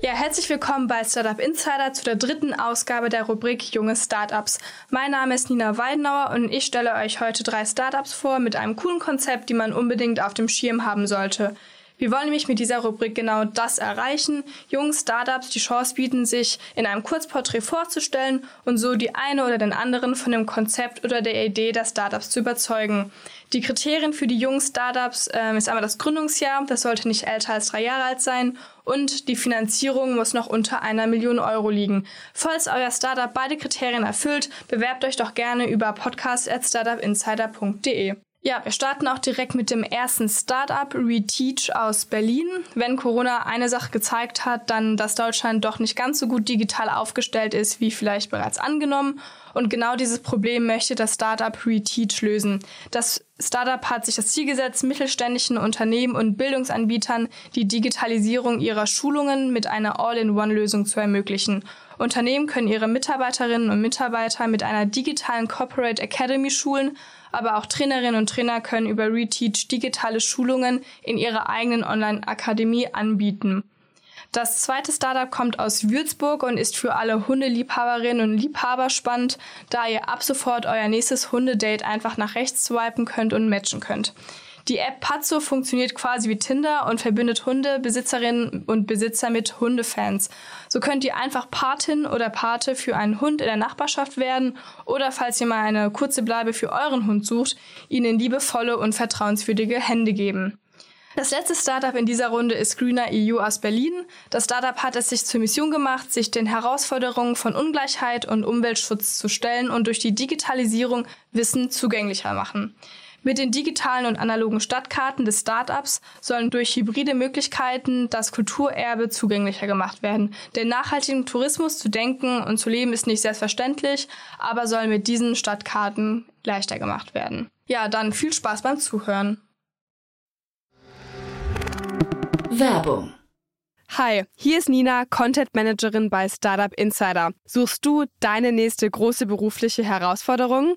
Ja, herzlich willkommen bei Startup Insider zu der dritten Ausgabe der Rubrik Junge Startups. Mein Name ist Nina Weidenauer und ich stelle euch heute drei Startups vor mit einem coolen Konzept, die man unbedingt auf dem Schirm haben sollte. Wir wollen nämlich mit dieser Rubrik genau das erreichen, jungen Startups die Chance bieten, sich in einem Kurzporträt vorzustellen und so die eine oder den anderen von dem Konzept oder der Idee der Startups zu überzeugen. Die Kriterien für die jungen Startups ähm, ist einmal das Gründungsjahr, das sollte nicht älter als drei Jahre alt sein und die Finanzierung muss noch unter einer Million Euro liegen. Falls euer Startup beide Kriterien erfüllt, bewerbt euch doch gerne über podcast@startupinsider.de. Ja, wir starten auch direkt mit dem ersten Startup, Reteach aus Berlin. Wenn Corona eine Sache gezeigt hat, dann, dass Deutschland doch nicht ganz so gut digital aufgestellt ist, wie vielleicht bereits angenommen. Und genau dieses Problem möchte das Startup Reteach lösen. Das Startup hat sich das Ziel gesetzt, mittelständischen Unternehmen und Bildungsanbietern die Digitalisierung ihrer Schulungen mit einer All-in-One-Lösung zu ermöglichen. Unternehmen können ihre Mitarbeiterinnen und Mitarbeiter mit einer digitalen Corporate Academy schulen, aber auch Trainerinnen und Trainer können über Reteach digitale Schulungen in ihrer eigenen Online-Akademie anbieten. Das zweite Startup kommt aus Würzburg und ist für alle Hundeliebhaberinnen und Liebhaber spannend, da ihr ab sofort euer nächstes Hundedate einfach nach rechts swipen könnt und matchen könnt. Die App Pazzo funktioniert quasi wie Tinder und verbindet Hundebesitzerinnen und Besitzer mit Hundefans. So könnt ihr einfach Patin oder Pate für einen Hund in der Nachbarschaft werden oder falls ihr mal eine kurze Bleibe für euren Hund sucht, ihnen liebevolle und vertrauenswürdige Hände geben. Das letzte Startup in dieser Runde ist Greener EU aus Berlin. Das Startup hat es sich zur Mission gemacht, sich den Herausforderungen von Ungleichheit und Umweltschutz zu stellen und durch die Digitalisierung Wissen zugänglicher machen. Mit den digitalen und analogen Stadtkarten des Startups sollen durch hybride Möglichkeiten das Kulturerbe zugänglicher gemacht werden. Den nachhaltigen Tourismus zu denken und zu leben ist nicht selbstverständlich, aber soll mit diesen Stadtkarten leichter gemacht werden. Ja, dann viel Spaß beim Zuhören. Werbung. Hi, hier ist Nina, Content Managerin bei Startup Insider. Suchst du deine nächste große berufliche Herausforderung?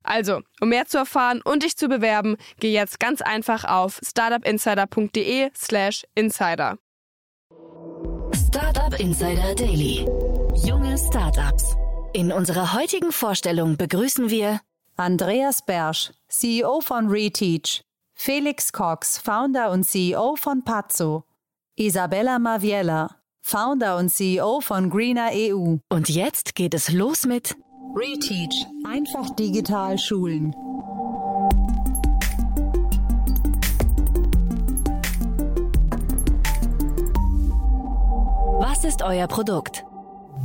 Also, um mehr zu erfahren und dich zu bewerben, geh jetzt ganz einfach auf startupinsider.de/slash insider. Startup Insider Daily. Junge Startups. In unserer heutigen Vorstellung begrüßen wir Andreas Bersch, CEO von Reteach, Felix Cox, Founder und CEO von Pazzo, Isabella Maviella, Founder und CEO von Greener EU. und jetzt geht es los mit Reteach. Einfach digital schulen. Was ist euer Produkt?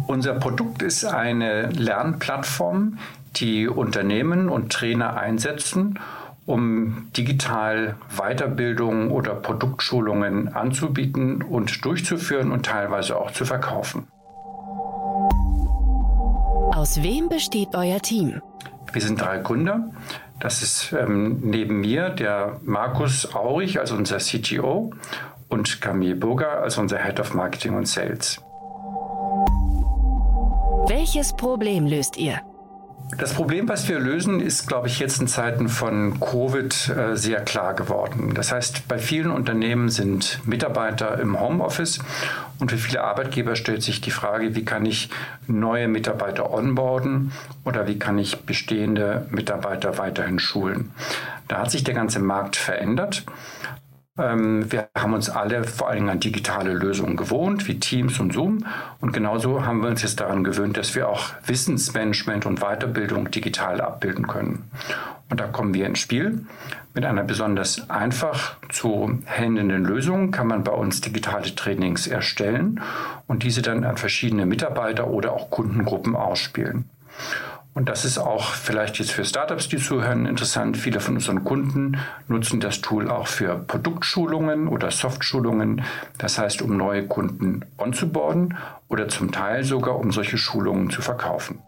Unser Produkt ist eine Lernplattform, die Unternehmen und Trainer einsetzen, um digital Weiterbildung oder Produktschulungen anzubieten und durchzuführen und teilweise auch zu verkaufen. Aus wem besteht euer Team? Wir sind drei Gründer. Das ist ähm, neben mir der Markus Aurich als unser CTO und Camille Burger als unser Head of Marketing und Sales. Welches Problem löst ihr? Das Problem, was wir lösen, ist, glaube ich, jetzt in Zeiten von Covid äh, sehr klar geworden. Das heißt, bei vielen Unternehmen sind Mitarbeiter im Homeoffice und für viele Arbeitgeber stellt sich die Frage, wie kann ich neue Mitarbeiter onboarden oder wie kann ich bestehende Mitarbeiter weiterhin schulen. Da hat sich der ganze Markt verändert. Ähm, wir haben uns alle vor allen Dingen an digitale Lösungen gewohnt, wie Teams und Zoom. Und genauso haben wir uns jetzt daran gewöhnt, dass wir auch Wissensmanagement und Weiterbildung digital abbilden können. Und da kommen wir ins Spiel. Mit einer besonders einfach zu handelnden Lösung kann man bei uns digitale Trainings erstellen und diese dann an verschiedene Mitarbeiter oder auch Kundengruppen ausspielen. Und das ist auch vielleicht jetzt für Startups, die zuhören, interessant. Viele von unseren Kunden nutzen das Tool auch für Produktschulungen oder Softschulungen. Das heißt, um neue Kunden onzuboarden oder zum Teil sogar, um solche Schulungen zu verkaufen.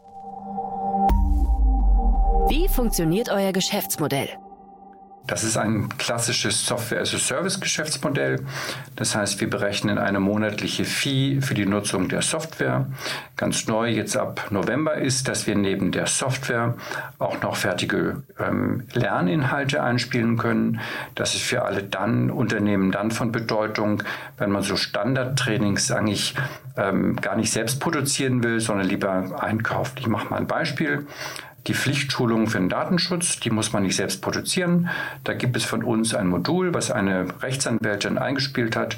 Wie funktioniert euer Geschäftsmodell? Das ist ein klassisches Software-as-a-Service-Geschäftsmodell. Das heißt, wir berechnen eine monatliche Fee für die Nutzung der Software. Ganz neu jetzt ab November ist, dass wir neben der Software auch noch fertige ähm, Lerninhalte einspielen können. Das ist für alle dann Unternehmen dann von Bedeutung, wenn man so Standardtrainings eigentlich ähm, gar nicht selbst produzieren will, sondern lieber einkauft. Ich mache mal ein Beispiel. Die Pflichtschulung für den Datenschutz, die muss man nicht selbst produzieren. Da gibt es von uns ein Modul, was eine Rechtsanwältin eingespielt hat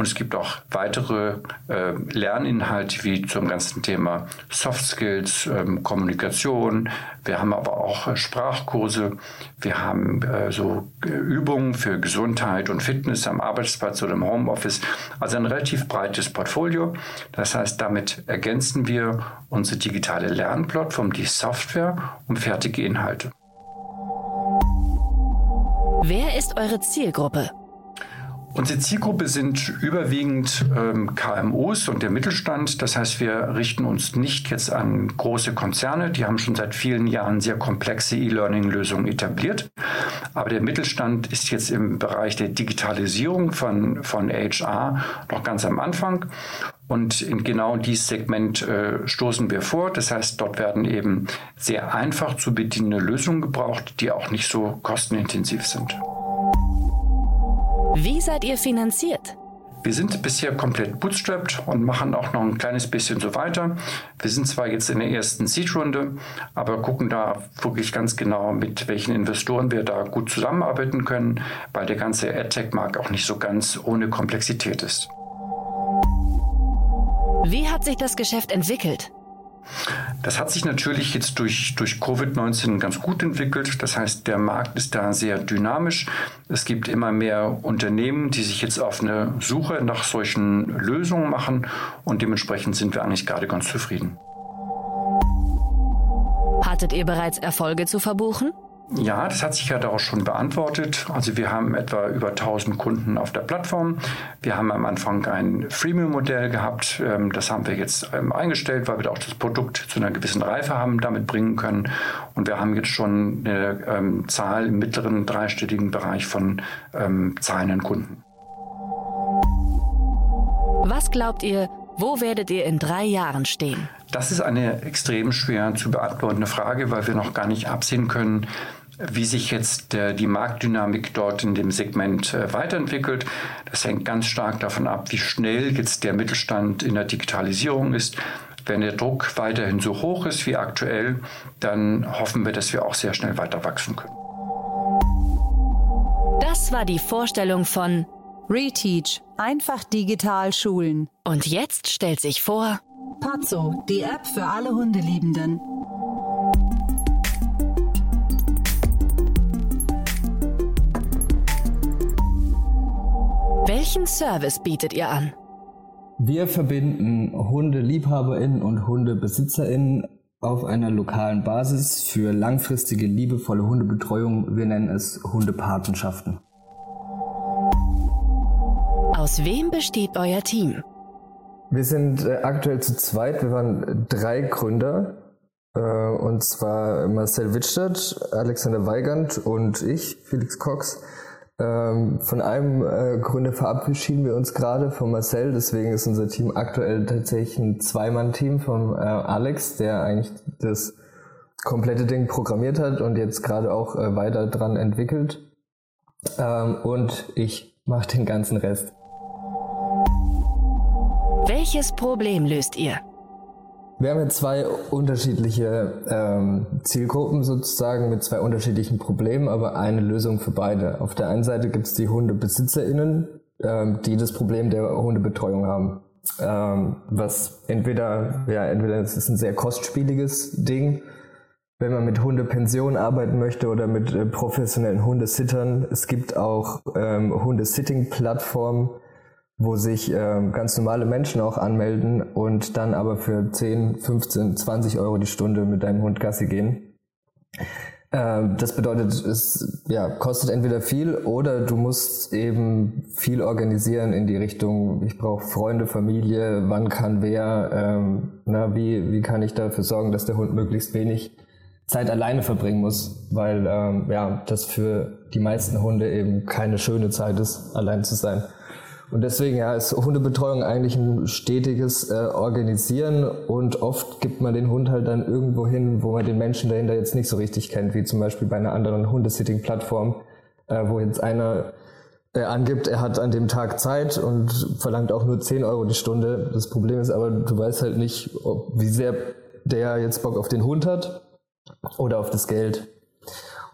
und es gibt auch weitere äh, Lerninhalte wie zum ganzen Thema Soft Skills, ähm, Kommunikation. Wir haben aber auch äh, Sprachkurse. Wir haben äh, so äh, Übungen für Gesundheit und Fitness am Arbeitsplatz oder im Homeoffice. Also ein relativ breites Portfolio. Das heißt, damit ergänzen wir unsere digitale Lernplattform, die Software, um fertige Inhalte. Wer ist eure Zielgruppe? Unsere Zielgruppe sind überwiegend ähm, KMUs und der Mittelstand. Das heißt, wir richten uns nicht jetzt an große Konzerne. Die haben schon seit vielen Jahren sehr komplexe E-Learning-Lösungen etabliert. Aber der Mittelstand ist jetzt im Bereich der Digitalisierung von, von HR noch ganz am Anfang. Und in genau dieses Segment äh, stoßen wir vor. Das heißt, dort werden eben sehr einfach zu bedienende Lösungen gebraucht, die auch nicht so kostenintensiv sind. Wie seid ihr finanziert? Wir sind bisher komplett bootstrapped und machen auch noch ein kleines bisschen so weiter. Wir sind zwar jetzt in der ersten Seed-Runde, aber gucken da wirklich ganz genau, mit welchen Investoren wir da gut zusammenarbeiten können, weil der ganze AdTech-Markt auch nicht so ganz ohne Komplexität ist. Wie hat sich das Geschäft entwickelt? Das hat sich natürlich jetzt durch, durch Covid-19 ganz gut entwickelt. Das heißt, der Markt ist da sehr dynamisch. Es gibt immer mehr Unternehmen, die sich jetzt auf eine Suche nach solchen Lösungen machen und dementsprechend sind wir eigentlich gerade ganz zufrieden. Hattet ihr bereits Erfolge zu verbuchen? Ja, das hat sich ja da auch schon beantwortet. Also wir haben etwa über 1000 Kunden auf der Plattform. Wir haben am Anfang ein Freemium-Modell gehabt. Ähm, das haben wir jetzt ähm, eingestellt, weil wir auch das Produkt zu einer gewissen Reife haben damit bringen können. Und wir haben jetzt schon eine ähm, Zahl im mittleren dreistelligen Bereich von zahlenden Kunden. Was glaubt ihr, wo werdet ihr in drei Jahren stehen? Das ist eine extrem schwer zu beantwortende Frage, weil wir noch gar nicht absehen können, wie sich jetzt äh, die Marktdynamik dort in dem Segment äh, weiterentwickelt. Das hängt ganz stark davon ab, wie schnell jetzt der Mittelstand in der Digitalisierung ist. Wenn der Druck weiterhin so hoch ist wie aktuell, dann hoffen wir, dass wir auch sehr schnell weiter wachsen können. Das war die Vorstellung von Reteach, einfach digital schulen. Und jetzt stellt sich vor Pazzo, die App für alle Hundeliebenden. Welchen Service bietet ihr an? Wir verbinden HundeliebhaberInnen und HundebesitzerInnen auf einer lokalen Basis für langfristige, liebevolle Hundebetreuung. Wir nennen es Hundepatenschaften. Aus wem besteht euer Team? Wir sind äh, aktuell zu zweit. Wir waren drei Gründer. Äh, und zwar Marcel Wittstadt, Alexander Weigand und ich, Felix Cox. Ähm, von einem äh, Gründer verabschieden wir uns gerade von Marcel, deswegen ist unser Team aktuell tatsächlich ein Zweimann-Team von äh, Alex, der eigentlich das komplette Ding programmiert hat und jetzt gerade auch äh, weiter dran entwickelt. Ähm, und ich mache den ganzen Rest. Welches Problem löst ihr? Wir haben ja zwei unterschiedliche ähm, Zielgruppen sozusagen mit zwei unterschiedlichen Problemen, aber eine Lösung für beide. Auf der einen Seite gibt es die HundebesitzerInnen, ähm, die das Problem der Hundebetreuung haben. Ähm, was entweder, ja, entweder es ist ein sehr kostspieliges Ding, wenn man mit Hundepension arbeiten möchte oder mit äh, professionellen Hundesittern. Es gibt auch ähm, Hundesitting-Plattformen, wo sich äh, ganz normale Menschen auch anmelden und dann aber für 10, 15, 20 Euro die Stunde mit deinem Hund Gassi gehen. Äh, das bedeutet, es ja, kostet entweder viel oder du musst eben viel organisieren in die Richtung, ich brauche Freunde, Familie, wann kann wer, ähm, na, wie, wie kann ich dafür sorgen, dass der Hund möglichst wenig Zeit alleine verbringen muss, weil ähm, ja, das für die meisten Hunde eben keine schöne Zeit ist, allein zu sein. Und deswegen ja, ist Hundebetreuung eigentlich ein stetiges äh, Organisieren und oft gibt man den Hund halt dann irgendwo hin, wo man den Menschen dahinter jetzt nicht so richtig kennt, wie zum Beispiel bei einer anderen Hundesitting-Plattform, äh, wo jetzt einer äh, angibt, er hat an dem Tag Zeit und verlangt auch nur 10 Euro die Stunde. Das Problem ist aber, du weißt halt nicht, ob, wie sehr der jetzt Bock auf den Hund hat oder auf das Geld.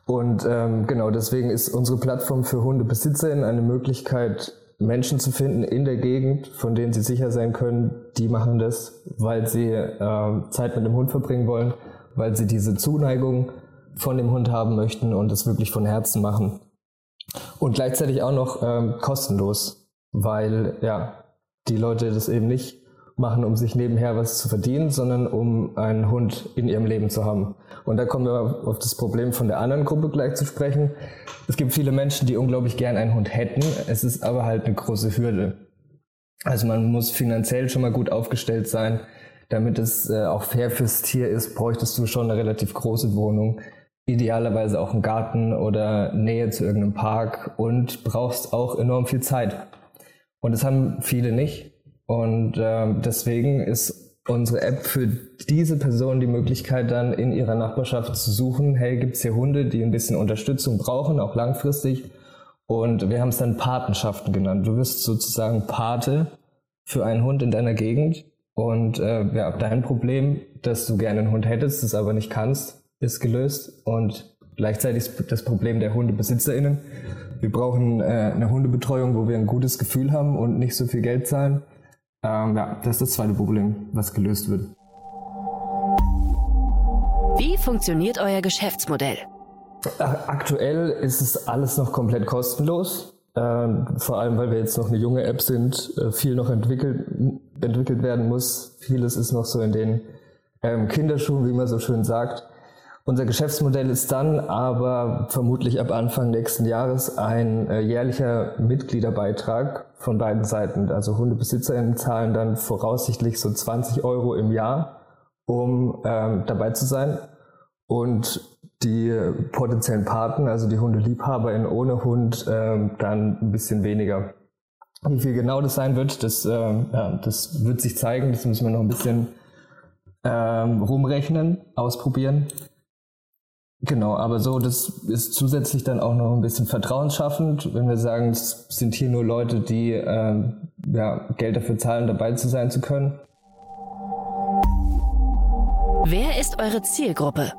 Und ähm, genau deswegen ist unsere Plattform für Hundebesitzerinnen eine Möglichkeit, Menschen zu finden in der Gegend, von denen sie sicher sein können, die machen das, weil sie äh, Zeit mit dem Hund verbringen wollen, weil sie diese Zuneigung von dem Hund haben möchten und es wirklich von Herzen machen. Und gleichzeitig auch noch ähm, kostenlos, weil ja die Leute das eben nicht machen, um sich nebenher was zu verdienen, sondern um einen Hund in ihrem Leben zu haben. Und da kommen wir auf das Problem von der anderen Gruppe gleich zu sprechen. Es gibt viele Menschen, die unglaublich gern einen Hund hätten. Es ist aber halt eine große Hürde. Also man muss finanziell schon mal gut aufgestellt sein. Damit es äh, auch fair fürs Tier ist, bräuchtest du schon eine relativ große Wohnung. Idealerweise auch einen Garten oder Nähe zu irgendeinem Park und brauchst auch enorm viel Zeit. Und das haben viele nicht. Und äh, deswegen ist unsere App für diese Person die Möglichkeit dann in ihrer Nachbarschaft zu suchen, hey, gibt's hier Hunde, die ein bisschen Unterstützung brauchen, auch langfristig. Und wir haben es dann Patenschaften genannt. Du wirst sozusagen Pate für einen Hund in deiner Gegend. Und äh, ja, dein Problem, dass du gerne einen Hund hättest, das aber nicht kannst, ist gelöst. Und gleichzeitig das Problem der HundebesitzerInnen. Wir brauchen äh, eine Hundebetreuung, wo wir ein gutes Gefühl haben und nicht so viel Geld zahlen. Ähm, ja, das ist das zweite Problem, was gelöst wird. Wie funktioniert euer Geschäftsmodell? Aktuell ist es alles noch komplett kostenlos. Ähm, vor allem, weil wir jetzt noch eine junge App sind, äh, viel noch entwickelt, entwickelt werden muss. Vieles ist noch so in den ähm, Kinderschuhen, wie man so schön sagt. Unser Geschäftsmodell ist dann aber vermutlich ab Anfang nächsten Jahres ein äh, jährlicher Mitgliederbeitrag von beiden Seiten. Also HundebesitzerInnen zahlen dann voraussichtlich so 20 Euro im Jahr, um ähm, dabei zu sein. Und die potenziellen Paten, also die HundeliebhaberInnen ohne Hund, ähm, dann ein bisschen weniger. Wie viel genau das sein wird, das, ähm, ja, das wird sich zeigen. Das müssen wir noch ein bisschen ähm, rumrechnen, ausprobieren. Genau, aber so, das ist zusätzlich dann auch noch ein bisschen vertrauensschaffend, wenn wir sagen, es sind hier nur Leute, die ähm, ja, Geld dafür zahlen, dabei zu sein zu können. Wer ist eure Zielgruppe?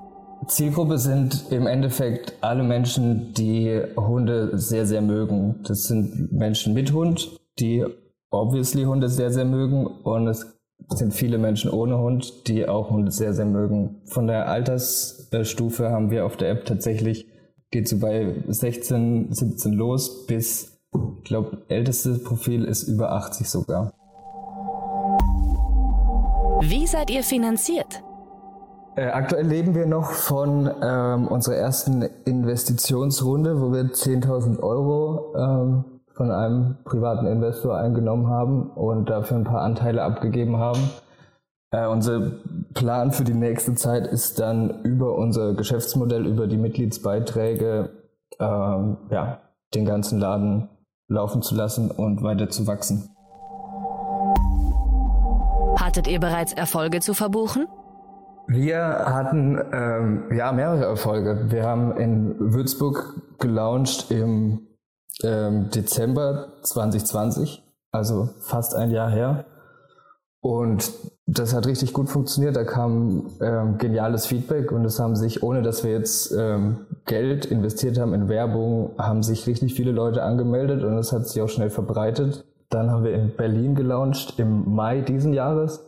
Zielgruppe sind im Endeffekt alle Menschen, die Hunde sehr, sehr mögen. Das sind Menschen mit Hund, die obviously Hunde sehr, sehr mögen und es sind viele Menschen ohne Hund, die auch Hunde sehr, sehr mögen. Von der Altersstufe haben wir auf der App tatsächlich, geht so bei 16, 17 los bis, ich glaube, ältestes Profil ist über 80 sogar. Wie seid ihr finanziert? Äh, aktuell leben wir noch von ähm, unserer ersten Investitionsrunde, wo wir 10.000 Euro ähm, von einem privaten Investor eingenommen haben und dafür ein paar Anteile abgegeben haben. Äh, unser Plan für die nächste Zeit ist dann über unser Geschäftsmodell, über die Mitgliedsbeiträge, ähm, ja, den ganzen Laden laufen zu lassen und weiter zu wachsen. Hattet ihr bereits Erfolge zu verbuchen? Wir hatten ähm, ja mehrere Erfolge. Wir haben in Würzburg gelauncht im ähm, Dezember 2020, also fast ein Jahr her. Und das hat richtig gut funktioniert. Da kam ähm, geniales Feedback und es haben sich, ohne dass wir jetzt ähm, Geld investiert haben in Werbung, haben sich richtig viele Leute angemeldet und es hat sich auch schnell verbreitet. Dann haben wir in Berlin gelauncht im Mai diesen Jahres.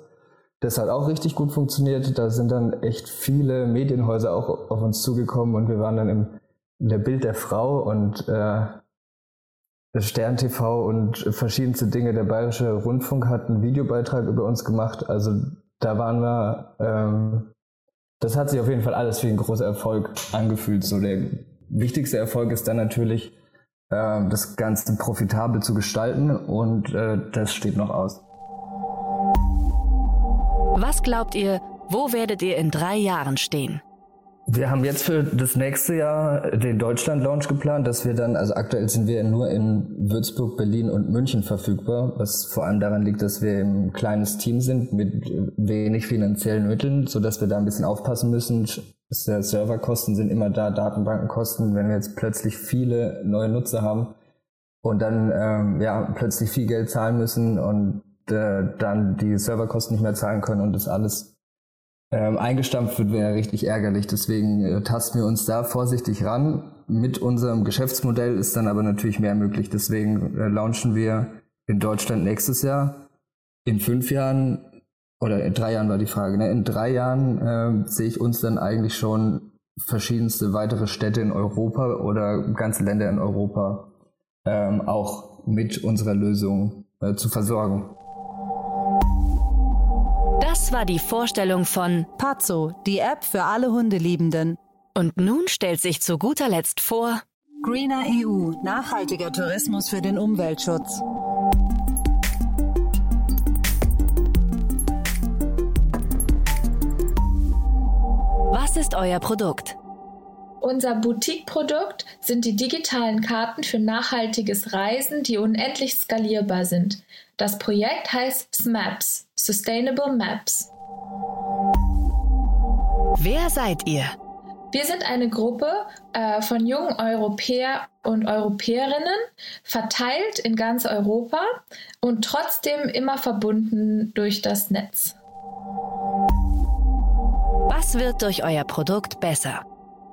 Das hat auch richtig gut funktioniert. Da sind dann echt viele Medienhäuser auch auf uns zugekommen und wir waren dann im, in der Bild der Frau und äh, Stern TV und verschiedenste Dinge. Der Bayerische Rundfunk hat einen Videobeitrag über uns gemacht. Also da waren wir, ähm, das hat sich auf jeden Fall alles wie ein großer Erfolg angefühlt. So der wichtigste Erfolg ist dann natürlich, äh, das Ganze profitabel zu gestalten und äh, das steht noch aus. Was glaubt ihr, wo werdet ihr in drei Jahren stehen? Wir haben jetzt für das nächste Jahr den Deutschland-Launch geplant, dass wir dann, also aktuell sind wir nur in Würzburg, Berlin und München verfügbar, was vor allem daran liegt, dass wir ein kleines Team sind mit wenig finanziellen Mitteln, so dass wir da ein bisschen aufpassen müssen. Serverkosten sind immer da, Datenbankenkosten, wenn wir jetzt plötzlich viele neue Nutzer haben und dann ähm, ja plötzlich viel Geld zahlen müssen und äh, dann die Serverkosten nicht mehr zahlen können und das alles ähm, eingestampft wird, wäre richtig ärgerlich. Deswegen äh, tasten wir uns da vorsichtig ran. Mit unserem Geschäftsmodell ist dann aber natürlich mehr möglich. Deswegen äh, launchen wir in Deutschland nächstes Jahr. In fünf Jahren oder in drei Jahren war die Frage. Ne? In drei Jahren äh, sehe ich uns dann eigentlich schon verschiedenste weitere Städte in Europa oder ganze Länder in Europa ähm, auch mit unserer Lösung äh, zu versorgen. Das war die Vorstellung von Pazzo, die App für alle Hundeliebenden. Und nun stellt sich zu guter Letzt vor Greener EU, nachhaltiger Tourismus für den Umweltschutz. Was ist euer Produkt? Unser Boutique-Produkt sind die digitalen Karten für nachhaltiges Reisen, die unendlich skalierbar sind. Das Projekt heißt SMAPS, Sustainable Maps. Wer seid ihr? Wir sind eine Gruppe äh, von jungen Europäer und Europäerinnen, verteilt in ganz Europa und trotzdem immer verbunden durch das Netz. Was wird durch euer Produkt besser?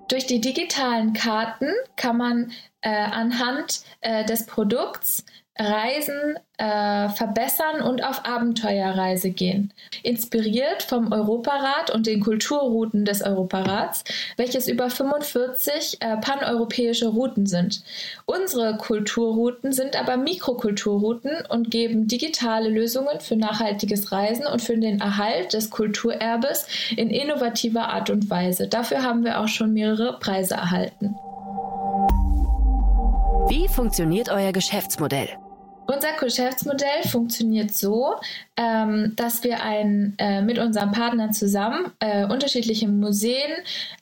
Durch die digitalen Karten kann man äh, anhand äh, des Produkts Reisen äh, verbessern und auf Abenteuerreise gehen. Inspiriert vom Europarat und den Kulturrouten des Europarats, welches über 45 äh, paneuropäische Routen sind. Unsere Kulturrouten sind aber Mikrokulturrouten und geben digitale Lösungen für nachhaltiges Reisen und für den Erhalt des Kulturerbes in innovativer Art und Weise. Dafür haben wir auch schon mehrere Preise erhalten. Wie funktioniert euer Geschäftsmodell? Unser Geschäftsmodell funktioniert so, ähm, dass wir ein, äh, mit unseren Partnern zusammen äh, unterschiedliche Museen,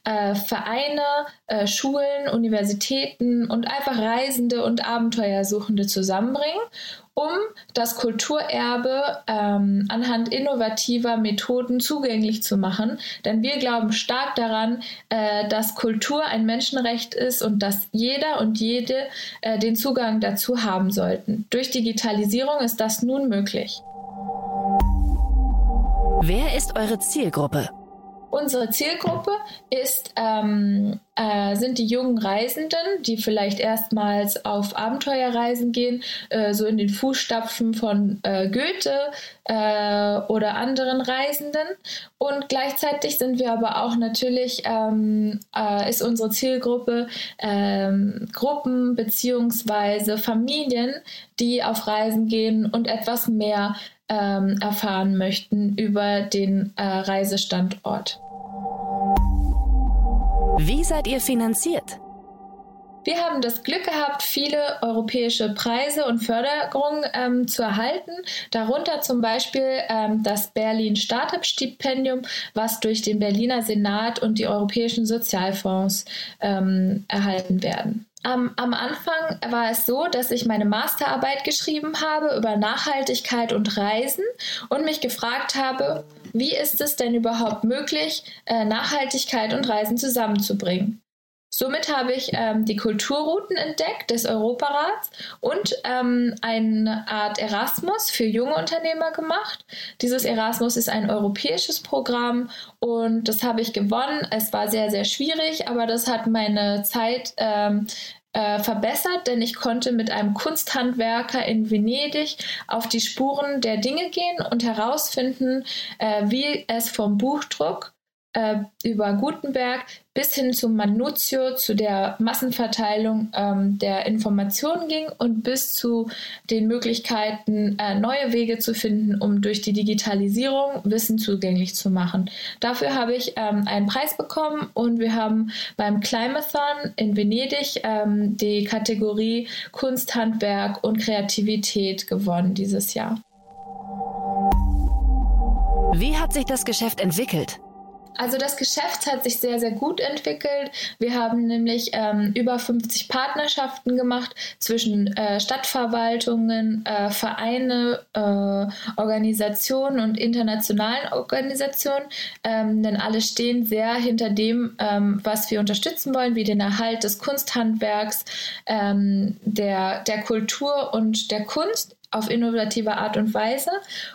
äh, Vereine, äh, Schulen, Universitäten und einfach Reisende und Abenteuersuchende zusammenbringen um das Kulturerbe ähm, anhand innovativer Methoden zugänglich zu machen. Denn wir glauben stark daran, äh, dass Kultur ein Menschenrecht ist und dass jeder und jede äh, den Zugang dazu haben sollten. Durch Digitalisierung ist das nun möglich. Wer ist eure Zielgruppe? Unsere Zielgruppe ist, ähm, äh, sind die jungen Reisenden, die vielleicht erstmals auf Abenteuerreisen gehen, äh, so in den Fußstapfen von äh, Goethe äh, oder anderen Reisenden. Und gleichzeitig sind wir aber auch natürlich, ähm, äh, ist unsere Zielgruppe ähm, Gruppen bzw. Familien, die auf Reisen gehen und etwas mehr ähm, erfahren möchten über den äh, Reisestandort. Wie seid ihr finanziert? Wir haben das Glück gehabt, viele europäische Preise und Förderungen ähm, zu erhalten, darunter zum Beispiel ähm, das Berlin Startup Stipendium, was durch den Berliner Senat und die europäischen Sozialfonds ähm, erhalten werden. Am, am, Anfang war es so, dass ich meine Masterarbeit geschrieben habe über Nachhaltigkeit und Reisen und mich gefragt habe, wie ist es denn überhaupt möglich, äh, Nachhaltigkeit und Reisen zusammenzubringen? Somit habe ich ähm, die Kulturrouten entdeckt des Europarats und ähm, eine Art Erasmus für junge Unternehmer gemacht. Dieses Erasmus ist ein europäisches Programm und das habe ich gewonnen. Es war sehr, sehr schwierig, aber das hat meine Zeit ähm, äh, verbessert, denn ich konnte mit einem Kunsthandwerker in Venedig auf die Spuren der Dinge gehen und herausfinden, äh, wie es vom Buchdruck äh, über Gutenberg bis hin zum Manutio, zu der Massenverteilung ähm, der Informationen ging und bis zu den Möglichkeiten, äh, neue Wege zu finden, um durch die Digitalisierung Wissen zugänglich zu machen. Dafür habe ich ähm, einen Preis bekommen und wir haben beim Climathon in Venedig ähm, die Kategorie Kunst, Handwerk und Kreativität gewonnen dieses Jahr. Wie hat sich das Geschäft entwickelt? Also das Geschäft hat sich sehr, sehr gut entwickelt. Wir haben nämlich ähm, über 50 Partnerschaften gemacht zwischen äh, Stadtverwaltungen, äh, Vereine, äh, Organisationen und internationalen Organisationen. Ähm, denn alle stehen sehr hinter dem, ähm, was wir unterstützen wollen, wie den Erhalt des Kunsthandwerks, ähm, der, der Kultur und der Kunst auf innovative Art und Weise.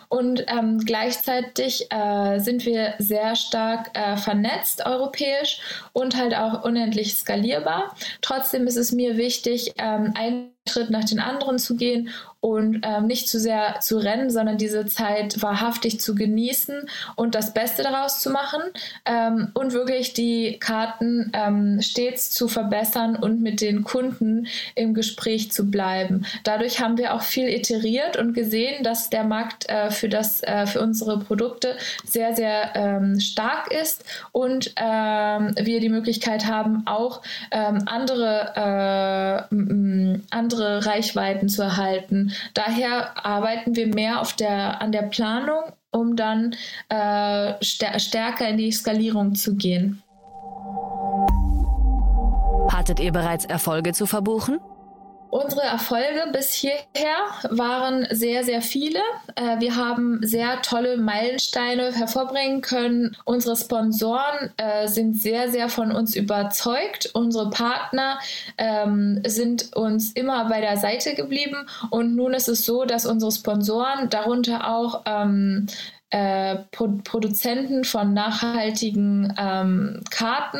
Und ähm, gleichzeitig äh, sind wir sehr stark äh, vernetzt europäisch und halt auch unendlich skalierbar. Trotzdem ist es mir wichtig, ähm, einen Schritt nach den anderen zu gehen und ähm, nicht zu sehr zu rennen, sondern diese Zeit wahrhaftig zu genießen und das Beste daraus zu machen ähm, und wirklich die Karten ähm, stets zu verbessern und mit den Kunden im Gespräch zu bleiben. Dadurch haben wir auch viel iteriert und gesehen, dass der Markt äh, für, das, äh, für unsere Produkte sehr, sehr ähm, stark ist und ähm, wir die Möglichkeit haben, auch ähm, andere, äh, andere Reichweiten zu erhalten Daher arbeiten wir mehr auf der, an der Planung, um dann äh, stärker in die Skalierung zu gehen. Hattet ihr bereits Erfolge zu verbuchen? Unsere Erfolge bis hierher waren sehr, sehr viele. Äh, wir haben sehr tolle Meilensteine hervorbringen können. Unsere Sponsoren äh, sind sehr, sehr von uns überzeugt. Unsere Partner ähm, sind uns immer bei der Seite geblieben. Und nun ist es so, dass unsere Sponsoren, darunter auch ähm, äh, Pro Produzenten von nachhaltigen ähm, Karten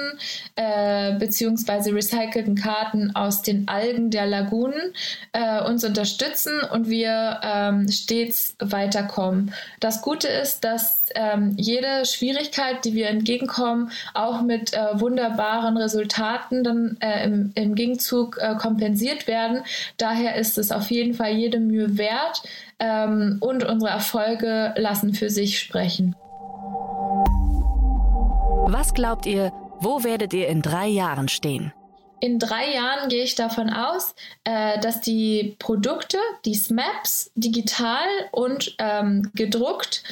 äh, beziehungsweise recycelten Karten aus den Algen der Lagunen äh, uns unterstützen und wir ähm, stets weiterkommen. Das Gute ist, dass ähm, jede Schwierigkeit, die wir entgegenkommen, auch mit äh, wunderbaren Resultaten dann äh, im, im, Gegenzug äh, kompensiert werden. Daher ist es auf jeden Fall jede Mühe wert ähm, und unsere Erfolge lassen für sich sprechen. Was glaubt ihr, wo werdet ihr in drei Jahren stehen? In drei Jahren gehe ich davon aus, äh, dass die Produkte, die SMAPs, digital und ähm, gedruckt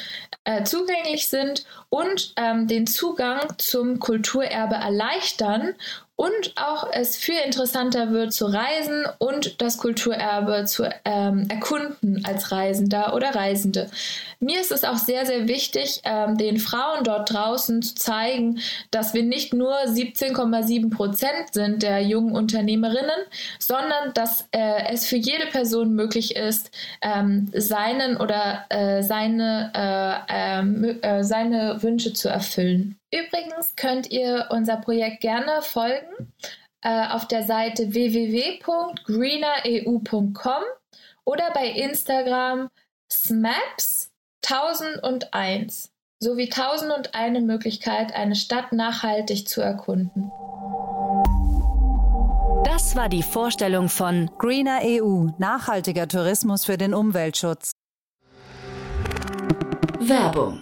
äh, zugänglich sind und ähm, den Zugang zum Kulturerbe erleichtern und auch es viel interessanter wird zu reisen und das Kulturerbe zu ähm, erkunden als Reisender oder Reisende. Mir ist es auch sehr, sehr wichtig, ähm, den Frauen dort draußen zu zeigen, dass wir nicht nur 17,7 Prozent sind der jungen Unternehmerinnen, sondern dass äh, es für jede Person möglich ist, ähm, seinen oder äh, seine, äh, ähm, äh seine Wünsche zu erfüllen. Übrigens könnt ihr unser Projekt gerne folgen äh, auf der Seite www.greenereu.com oder bei Instagram SMAPS 1001 sowie 1001 Möglichkeit, eine Stadt nachhaltig zu erkunden. Das war die Vorstellung von Greener EU, nachhaltiger Tourismus für den Umweltschutz. Werbung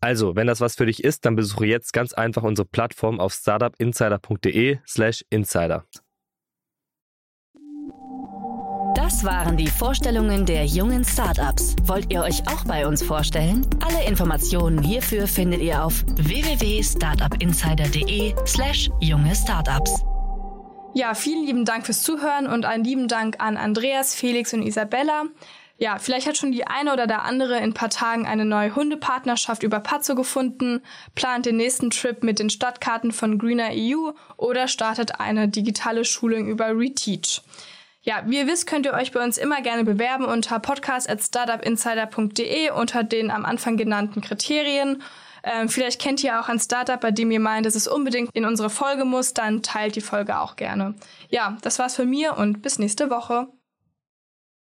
Also, wenn das was für dich ist, dann besuche jetzt ganz einfach unsere Plattform auf startupinsider.de/slash insider. Das waren die Vorstellungen der jungen Startups. Wollt ihr euch auch bei uns vorstellen? Alle Informationen hierfür findet ihr auf www.startupinsider.de/slash junge Startups. Ja, vielen lieben Dank fürs Zuhören und einen lieben Dank an Andreas, Felix und Isabella. Ja, vielleicht hat schon die eine oder der andere in ein paar Tagen eine neue Hundepartnerschaft über Pazzo gefunden, plant den nächsten Trip mit den Stadtkarten von Greener EU oder startet eine digitale Schulung über Reteach. Ja, wie ihr wisst, könnt ihr euch bei uns immer gerne bewerben unter podcast.startupinsider.de unter den am Anfang genannten Kriterien. Ähm, vielleicht kennt ihr auch ein Startup, bei dem ihr meint, dass es unbedingt in unsere Folge muss, dann teilt die Folge auch gerne. Ja, das war's von mir und bis nächste Woche.